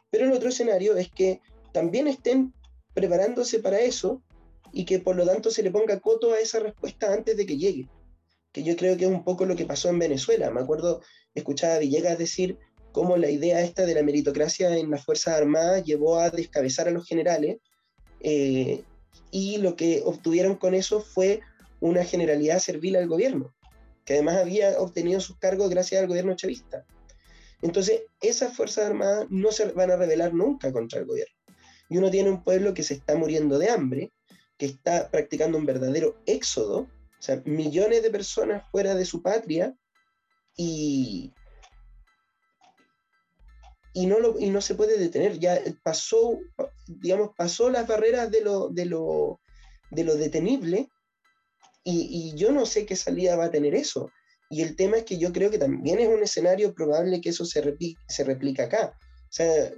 Pero el otro escenario es que también estén preparándose para eso y que por lo tanto se le ponga coto a esa respuesta antes de que llegue. Que yo creo que es un poco lo que pasó en Venezuela. Me acuerdo, escuchaba a Villegas decir cómo la idea esta de la meritocracia en las Fuerzas Armadas llevó a descabezar a los generales eh, y lo que obtuvieron con eso fue una generalidad servil al gobierno, que además había obtenido sus cargos gracias al gobierno chavista. Entonces, esas Fuerzas Armadas no se van a rebelar nunca contra el gobierno. Y uno tiene un pueblo que se está muriendo de hambre, que está practicando un verdadero éxodo, O sea, millones de personas fuera de su patria y, y, no, lo, y no se puede detener. Ya pasó, digamos, pasó las barreras de lo, de lo, de lo detenible y, y yo no sé qué salida va a tener eso. Y el tema es que yo creo que también es un escenario probable que eso se, replique, se replica acá. O sea,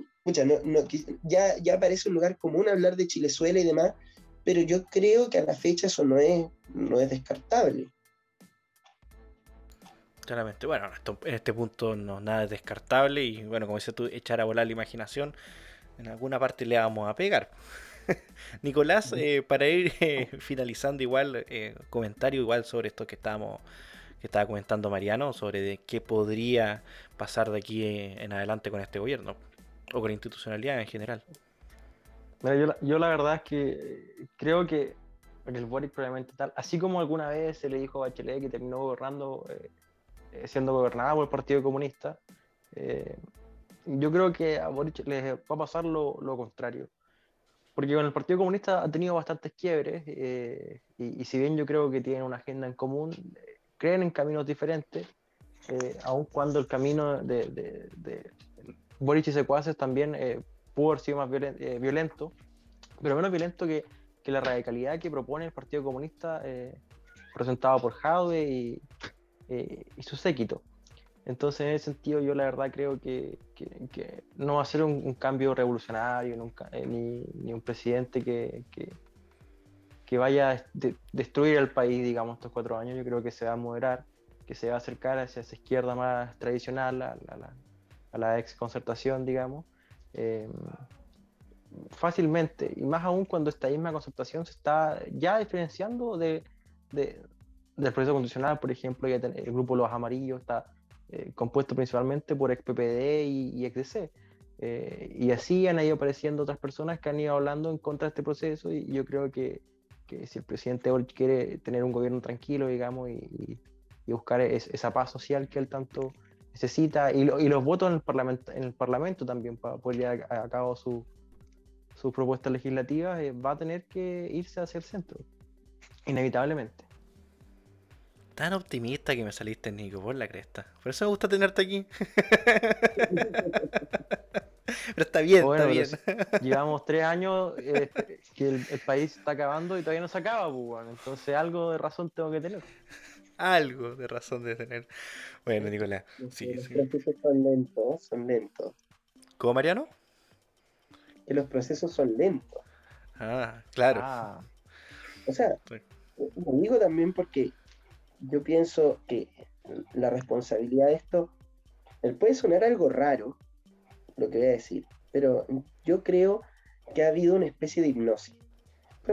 no, no, ya, ya parece un lugar común hablar de Chilezuela y demás, pero yo creo que a la fecha eso no es, no es descartable. Claramente, bueno, en este punto no nada es descartable y bueno, como dices tú, echar a volar la imaginación, en alguna parte le vamos a pegar. Nicolás, eh, para ir eh, finalizando igual, eh, comentario igual sobre esto que estábamos que estaba comentando Mariano sobre de qué podría pasar de aquí en adelante con este gobierno o con la institucionalidad en general. yo, la verdad es que creo que el Boric probablemente tal, así como alguna vez se le dijo a Bachelet que terminó gobernando, eh, eh, siendo gobernada por el Partido Comunista, eh, yo creo que a Boric les va a pasar lo, contrario. Porque con el Partido Comunista ha tenido bastantes quiebres y, si bien yo creo que tienen una agenda en común, creen en caminos diferentes, aun cuando el camino de, Boric y secuaces también eh, pudo haber sido más eh, violento, pero menos violento que, la radicalidad que propone el Partido Comunista eh, presentado por Jaude y, su séquito. Entonces, en ese sentido, yo la verdad creo que, no va a ser un, cambio revolucionario, ni, un presidente que, que, vaya a destruir el país, digamos, estos cuatro años. Yo creo que se va a moderar, que se va a acercar hacia esa izquierda más tradicional, a, la a la ex concertación, digamos, em, fácilmente, y más aún cuando esta misma concertación se está ya diferenciando de, del proceso constitucional, por ejemplo, el grupo Los Amarillos está eh, compuesto principalmente por ex PPD y, DC. Eh, y así han ido apareciendo otras personas que han ido hablando en contra de este proceso y yo creo que, que si el presidente quiere tener un gobierno tranquilo, digamos, y, y buscar esa paz social que él tanto necesita, y, y, los votos en el Parlamento, en el parlamento también para poder llevar a, cabo su, sus propuestas legislativas, eh, va a tener que irse hacia el centro, inevitablemente. Tan optimista que me saliste, Nico, por la cresta. Por eso me gusta tenerte aquí. Pero está bien, está bien. Llevamos tres años eh, que el, país está acabando y todavía no se acaba, pues, entonces algo de razón tengo que tener algo de razón de tener. Bueno, Nicolás. Sí, los procesos son lentos, son lentos. ¿Cómo, Mariano? Que los procesos son lentos. Ah, claro. Ah. O sea, lo digo también porque yo pienso que la responsabilidad de esto puede sonar algo raro, lo que voy a decir, pero yo creo que ha habido una especie de hipnosis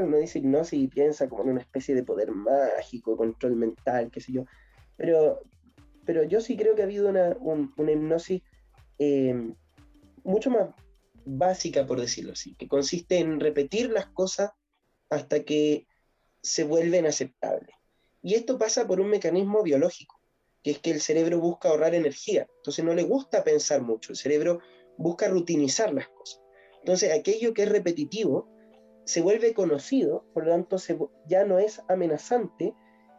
uno dice hipnosis y piensa como en una especie de poder mágico, control mental, qué sé yo. Pero, pero yo sí creo que ha habido una, hipnosis em, mucho más básica, por decirlo así, que consiste en repetir las cosas hasta que se vuelven aceptables. Y esto pasa por un mecanismo biológico, que es que el cerebro busca ahorrar energía. Entonces no le gusta pensar mucho, el cerebro busca rutinizar las cosas. Entonces aquello que es repetitivo se vuelve conocido, por lo tanto ya no es amenazante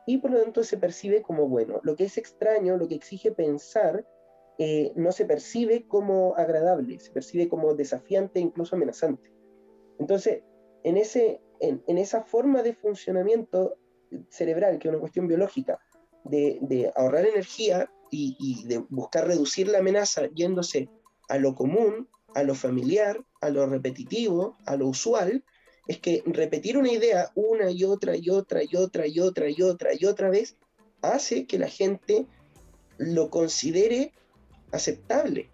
y por lo tanto se percibe como bueno. Lo que es extraño, lo que exige pensar, eh, no se percibe como agradable, se percibe como desafiante, incluso amenazante. Entonces, en, ese, en, esa forma de funcionamiento cerebral, que es una cuestión biológica, de, ahorrar energía y, de buscar reducir la amenaza yéndose a lo común, a lo familiar, a lo repetitivo, a lo usual, es que repetir una idea una y otra y otra y otra y otra y otra y otra vez hace que la gente lo considere aceptable,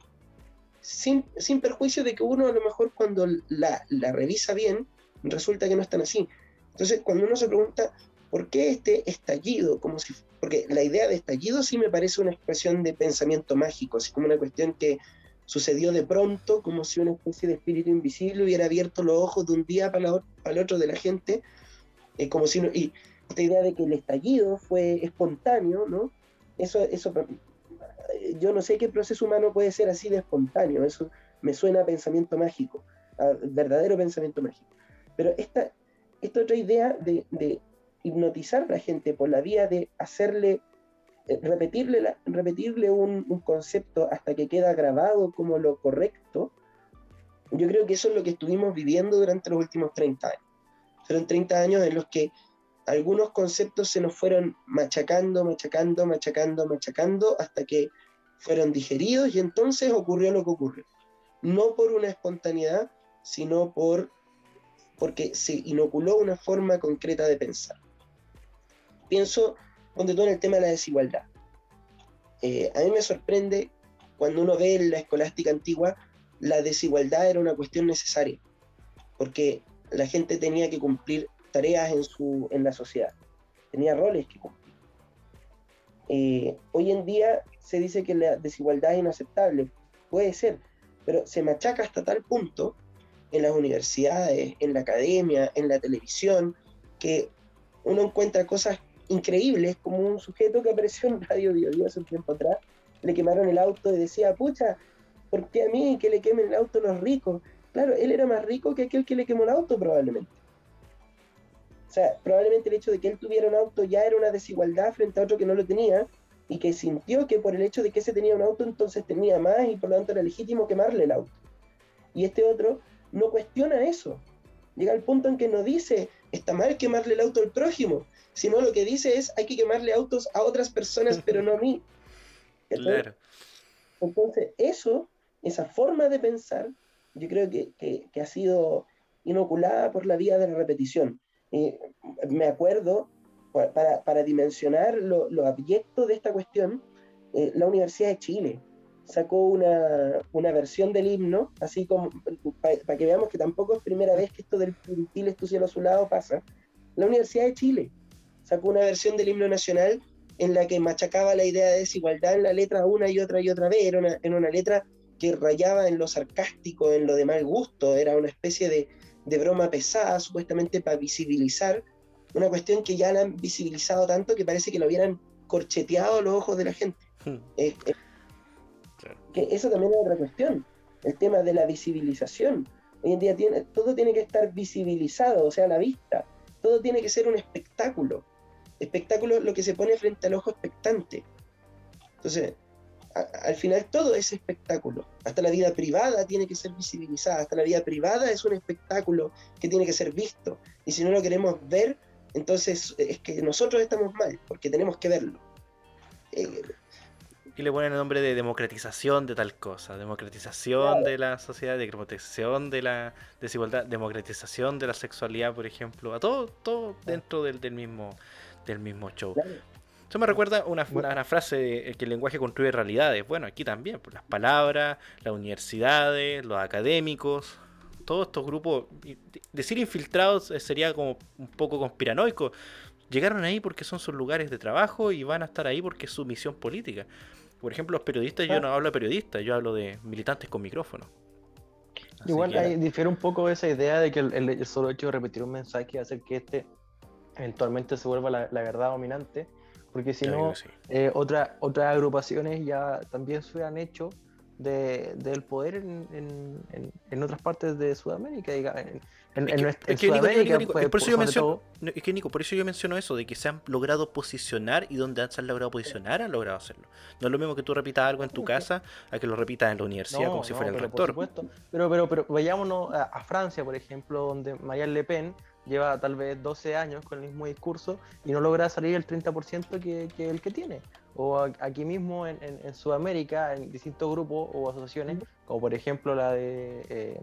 sin, perjuicio de que uno a lo mejor cuando la, revisa bien, resulta que no es tan así. Entonces, cuando uno se pregunta, ¿por qué este estallido? Como si, porque la idea de estallido sí me parece una expresión de pensamiento mágico, así como una cuestión que sucedió de pronto, como si una especie de espíritu invisible hubiera abierto los ojos de un día para, el otro de la gente, eh, como si y esta idea de que el estallido fue espontáneo, ¿no? Eso, eso, eh, yo no sé qué proceso humano puede ser así de espontáneo, eso me suena a pensamiento mágico, a verdadero pensamiento mágico. Pero esta, esta otra idea de, hipnotizar a la gente por la vía de hacerle, eh, repetirle, repetirle un, concepto hasta que queda grabado como lo correcto, yo creo que eso es lo que estuvimos viviendo durante los últimos 30 años. Fueron 30 años en los que algunos conceptos se nos fueron machacando, machacando, machacando, machacando, hasta que fueron digeridos y entonces ocurrió lo que ocurrió. No por una espontaneidad, sino por porque se inoculó una forma concreta de pensar. Pienso, donde todo en el tema de la desigualdad. Eh, a mí me sorprende cuando uno ve en la escolástica antigua, la desigualdad era una cuestión necesaria, porque la gente tenía que cumplir tareas en, su, en la sociedad, tenía roles que cumplir. Eh, hoy en día se dice que la desigualdad es inaceptable, puede ser, pero se machaca hasta tal punto en las universidades, en la academia, en la televisión, que uno encuentra cosas increíbles, como un sujeto que apareció en Radio Dio hace un tiempo atrás, le quemaron el auto y decía, pucha, ¿por qué a mí que le quemen el auto los ricos? Claro, él era más rico que aquel que le quemó el auto probablemente. O sea, probablemente el hecho de que él tuviera un auto ya era una desigualdad frente a otro que no lo tenía y que sintió que por el hecho de que ese tenía un auto entonces tenía más y por lo tanto era legítimo quemarle el auto. Y este otro no cuestiona eso. Llega al punto en que no dice, está mal quemarle el auto al prójimo, sino lo que dice es, hay que quemarle autos a otras personas, pero no a mí. Claro. Entonces, eso, esa forma de pensar, yo creo que, ha sido inoculada por la vía de la repetición. me acuerdo, para, dimensionar lo, lo, abyecto de esta cuestión, eh, la Universidad de Chile sacó una, una, versión del himno, así como para que veamos que tampoco es primera vez que esto del Chile es tu cielo azulado pasa. La Universidad de Chile sacó una versión del himno nacional en la que machacaba la idea de desigualdad en la letra una y otra y otra vez, era una, en una letra que rayaba en lo sarcástico, en lo de mal gusto, era una especie de, de broma pesada, supuestamente para visibilizar una cuestión que ya la han visibilizado tanto que parece que lo hubieran corcheteado a los ojos de la gente. Hmm. Que eso también es otra cuestión, el tema de la visibilización. Hoy en día tiene, todo tiene que estar visibilizado, o sea, a la vista. Todo tiene que ser un espectáculo. Espectáculo lo que se pone frente al ojo expectante. Entonces, al final todo es espectáculo. Hasta la vida privada tiene que ser visibilizada. Hasta la vida privada es un espectáculo que tiene que ser visto. Y si no lo queremos ver, entonces es que nosotros estamos mal, porque tenemos que verlo. Eh, y le ponen el nombre de democratización de tal cosa, democratización de la sociedad, democratización de la desigualdad, democratización de la sexualidad, por ejemplo, a todo, todo dentro del, mismo, del mismo show. Eso me recuerda una, una, frase de que el lenguaje construye realidades. Bueno, aquí también, por pues, las palabras, las universidades, los académicos, todos estos grupos. Decir infiltrados sería como un poco conspiranoico. Llegaron ahí porque son sus lugares de trabajo y van a estar ahí porque es su misión política. Por ejemplo, los periodistas, yo no hablo de periodistas, yo hablo de militantes con micrófono. Igual ahí difiere un poco esa idea de que el, solo hecho de repetir un mensaje hace que este eventualmente se vuelva la, verdad dominante, porque si no, eh, otras agrupaciones ya también se han hecho del poder en, otras partes de Sudamérica, en, es que, Nico, por eso yo menciono, es que Nico, por eso yo menciono eso, de que se han logrado posicionar y donde se han logrado posicionar han logrado hacerlo. No es lo mismo que tú repitas algo en tu casa a que lo repitas en la universidad como si fuera el rector. Pero, pero, pero vayámonos a, Francia, por ejemplo, donde Marielle Le Pen lleva tal vez 12 años con el mismo discurso y no logra salir el 30% que, que el que tiene. O aquí mismo en, Sudamérica, en distintos grupos o asociaciones, como por ejemplo la de... Eh,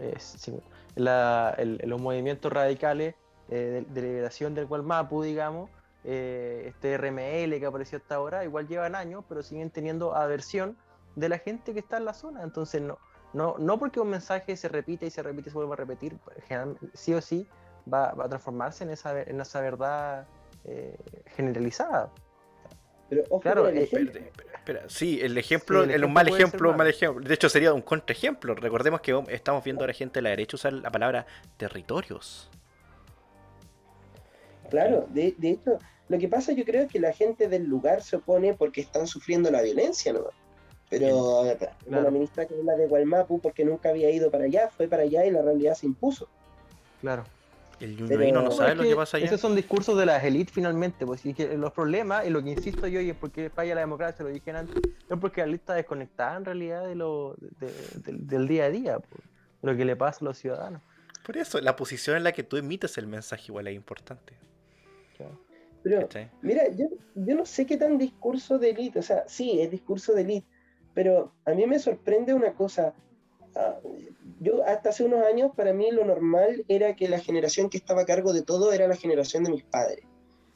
eh, los movimientos radicales eh, de, liberación del Gualmapu, digamos, eh, este RML que apareció hasta ahora, igual llevan años, pero siguen teniendo aversión de la gente que está en la zona. Entonces, no, no, no porque un mensaje se repite y se repite y se vuelve a repetir, sí o sí va, a transformarse en esa, en esa verdad eh, generalizada. Pero claro, espera, sí, el ejemplo, el, un mal ejemplo, mal ejemplo. De hecho, sería un contraejemplo. Recordemos que estamos viendo a la gente de la derecha usar la palabra territorios. Claro, de, hecho, lo que pasa yo creo es que la gente del lugar se opone porque están sufriendo la violencia, ¿no? Pero la ministra que es la de Gualmapu, porque nunca había ido para allá, fue para allá y la realidad se impuso. Claro. El ñuñoíno no sabe lo que pasa allá. Esos son discursos de las élites finalmente, pues y que los problemas, y lo que insisto yo, y es porque falla la democracia, lo dije antes, es porque la lista está desconectada en realidad de lo, del día a día, pues, lo que le pasa a los ciudadanos. Por eso, la posición en la que tú emites el mensaje igual es importante. Pero, mira, yo, yo no sé qué tan discurso de élite, o sea, sí, es discurso de élite, pero a mí me sorprende una cosa. Ah, yo hasta hace unos años, para mí lo normal era que la generación que estaba a cargo de todo era la generación de mis padres.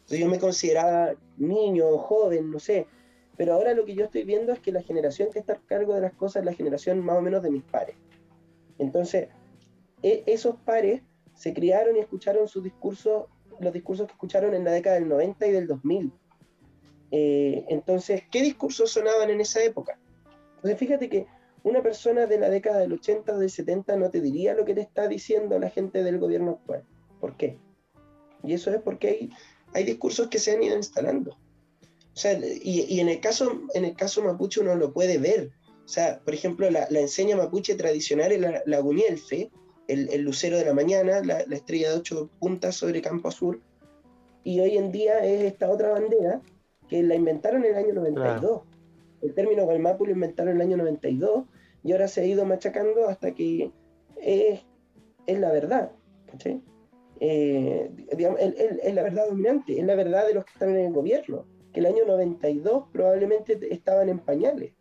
Entonces yo me consideraba niño, joven, no sé. Pero ahora lo que yo estoy viendo es que la generación que está a cargo de las cosas es la generación más o menos de mis pares. Entonces, e, esos pares se criaron y escucharon sus discursos los discursos que escucharon en la década del 90 y del 2000. Eh, entonces, ¿qué discursos sonaban en esa época? Entonces, fíjate que una persona de la década del 80 o del 70 no te diría lo que te está diciendo la gente del gobierno actual. ¿Por qué? Y eso es porque hay, hay discursos que se han ido instalando. O sea, y, en, el caso, en el caso mapuche uno lo puede ver. O sea, por ejemplo, la, enseña mapuche tradicional es la, la el, lucero de la mañana, la, estrella de ocho puntas sobre Campo Azul, y hoy en día es esta otra bandera que la inventaron en el año 92. El término Gualmapu lo inventaron en el año 92 y ahora se ha ido machacando hasta que es, la verdad. Eh, es la verdad dominante, es la verdad de los que están en el gobierno, que el año 92 probablemente estaban en pañales.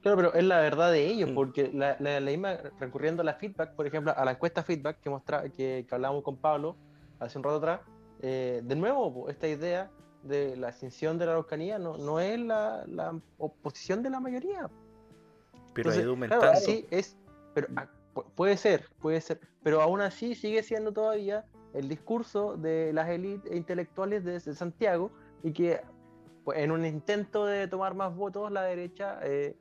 Claro, pero es la verdad de ellos, mm. porque la, la, misma, recurriendo a la feedback, por ejemplo, a la encuesta feedback que, mostra, que, que hablábamos con Pablo hace un rato atrás, eh, de nuevo, esta idea de la extinción de la Araucanía no, no es la, la oposición de la mayoría. Pero Entonces, claro, sí es, pero ah, puede ser, puede ser, pero aún así sigue siendo todavía el discurso de las élites intelectuales de, Santiago y que pues, en un intento de tomar más votos la derecha eh,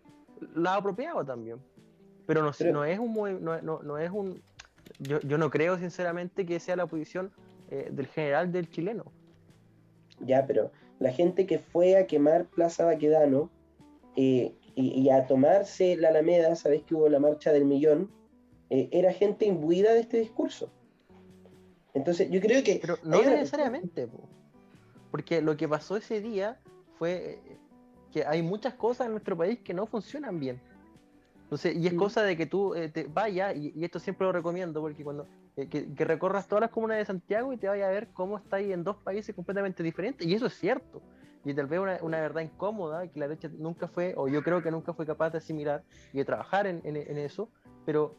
la ha apropiado también. Pero no, no es un no, no, es un yo, yo, no creo sinceramente que sea la posición eh, del general del chileno. Ya, pero la gente que fue a quemar Plaza Baquedano eh, y, a tomarse la Alameda, sabes que hubo la marcha del millón, eh, era gente imbuida de este discurso. Entonces, yo creo que. Pero no necesariamente, porque lo que pasó ese día fue que hay muchas cosas en nuestro país que no funcionan bien. Entonces, y es cosa de que tú eh, te vayas, y, esto siempre lo recomiendo, porque cuando eh, que, recorras todas las comunas de Santiago y te vayas a ver cómo está ahí en dos países completamente diferentes, y eso es cierto. Y tal vez una, una verdad incómoda que la derecha nunca fue, o yo creo que nunca fue capaz de asimilar y de trabajar en, en, eso, pero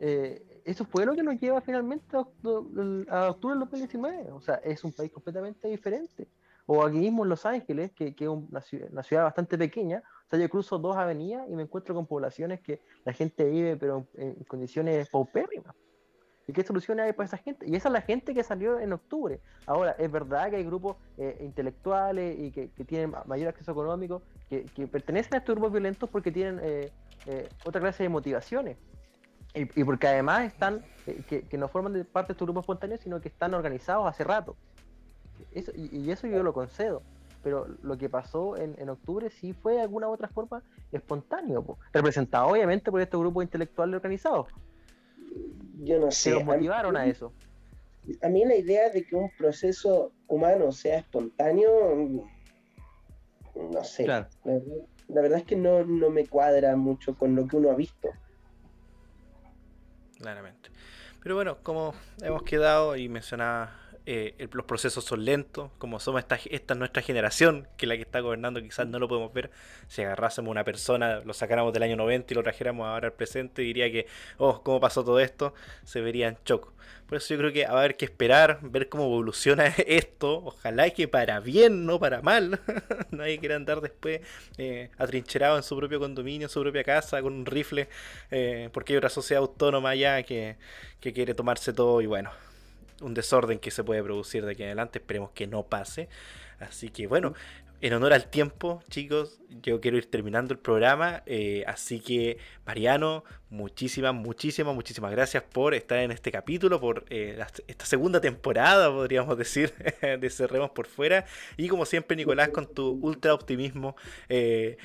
eh, eso fue lo que nos lleva finalmente a, a octubre del 2019. O sea, es un país completamente diferente o aquí mismo en Los Ángeles, que, que es una ciudad, bastante pequeña, o sea, yo cruzo dos avenidas y me encuentro con poblaciones que la gente vive, pero en, condiciones paupérrimas. ¿Y qué soluciones hay para esa gente? Y esa es la gente que salió en octubre. Ahora, es verdad que hay grupos eh, intelectuales y que, tienen mayor acceso económico, que, pertenecen a estos grupos violentos porque tienen eh, eh, otra clase de motivaciones. Y, porque además están, que, no forman parte de estos grupos espontáneos, sino que están organizados hace rato y, eso yo lo concedo. Pero lo que pasó en, octubre sí fue de alguna u otra forma espontáneo, representado obviamente por estos grupos intelectuales organizados. Yo no sé. Que motivaron a, eso. A mí la idea de que un proceso humano sea espontáneo, no sé. La, verdad, es que no, no me cuadra mucho con lo que uno ha visto. Claramente. Pero bueno, como hemos quedado y mencionaba eh, los procesos son lentos, como somos esta, esta nuestra generación, que la que está gobernando quizás no lo podemos ver, si agarrásemos una persona, lo sacáramos del año 90 y lo trajéramos ahora al presente, diría que, oh, ¿cómo pasó todo esto? Se vería en choco. Por eso yo creo que va a haber que esperar, ver cómo evoluciona esto, ojalá que para bien, no para mal, nadie quiera andar después eh, atrincherado en su propio condominio, en su propia casa, con un rifle, eh, porque hay otra sociedad autónoma allá que, que quiere tomarse todo y bueno un desorden que se puede producir de aquí en adelante. Esperemos que no pase. Así que bueno, en honor al tiempo, chicos, yo quiero ir terminando el programa. Eh, así que, Mariano, muchísimas, muchísimas, muchísimas gracias por estar en este capítulo, por eh, esta segunda temporada, podríamos decir, de Cerremos por Fuera. Y como siempre, Nicolás, con tu ultra optimismo eh,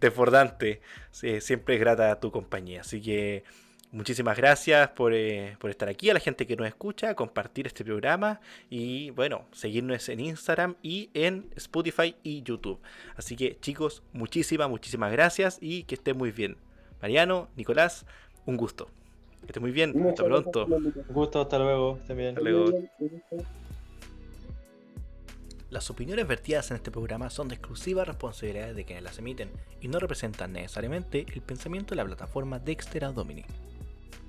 desbordante, siempre es grata tu compañía. Así que Muchísimas gracias por, eh, por, estar aquí, a la gente que nos escucha, compartir este programa y bueno, seguirnos en Instagram y en Spotify y YouTube. Así que chicos, muchísimas, muchísimas gracias y que estén muy bien. Mariano, Nicolás, un gusto. Que estén muy bien, hasta pronto. Un gusto, hasta luego. Hasta luego. Las opiniones vertidas en este programa son de exclusiva responsabilidad de quienes las emiten y no representan necesariamente el pensamiento de la plataforma Dexter Domini.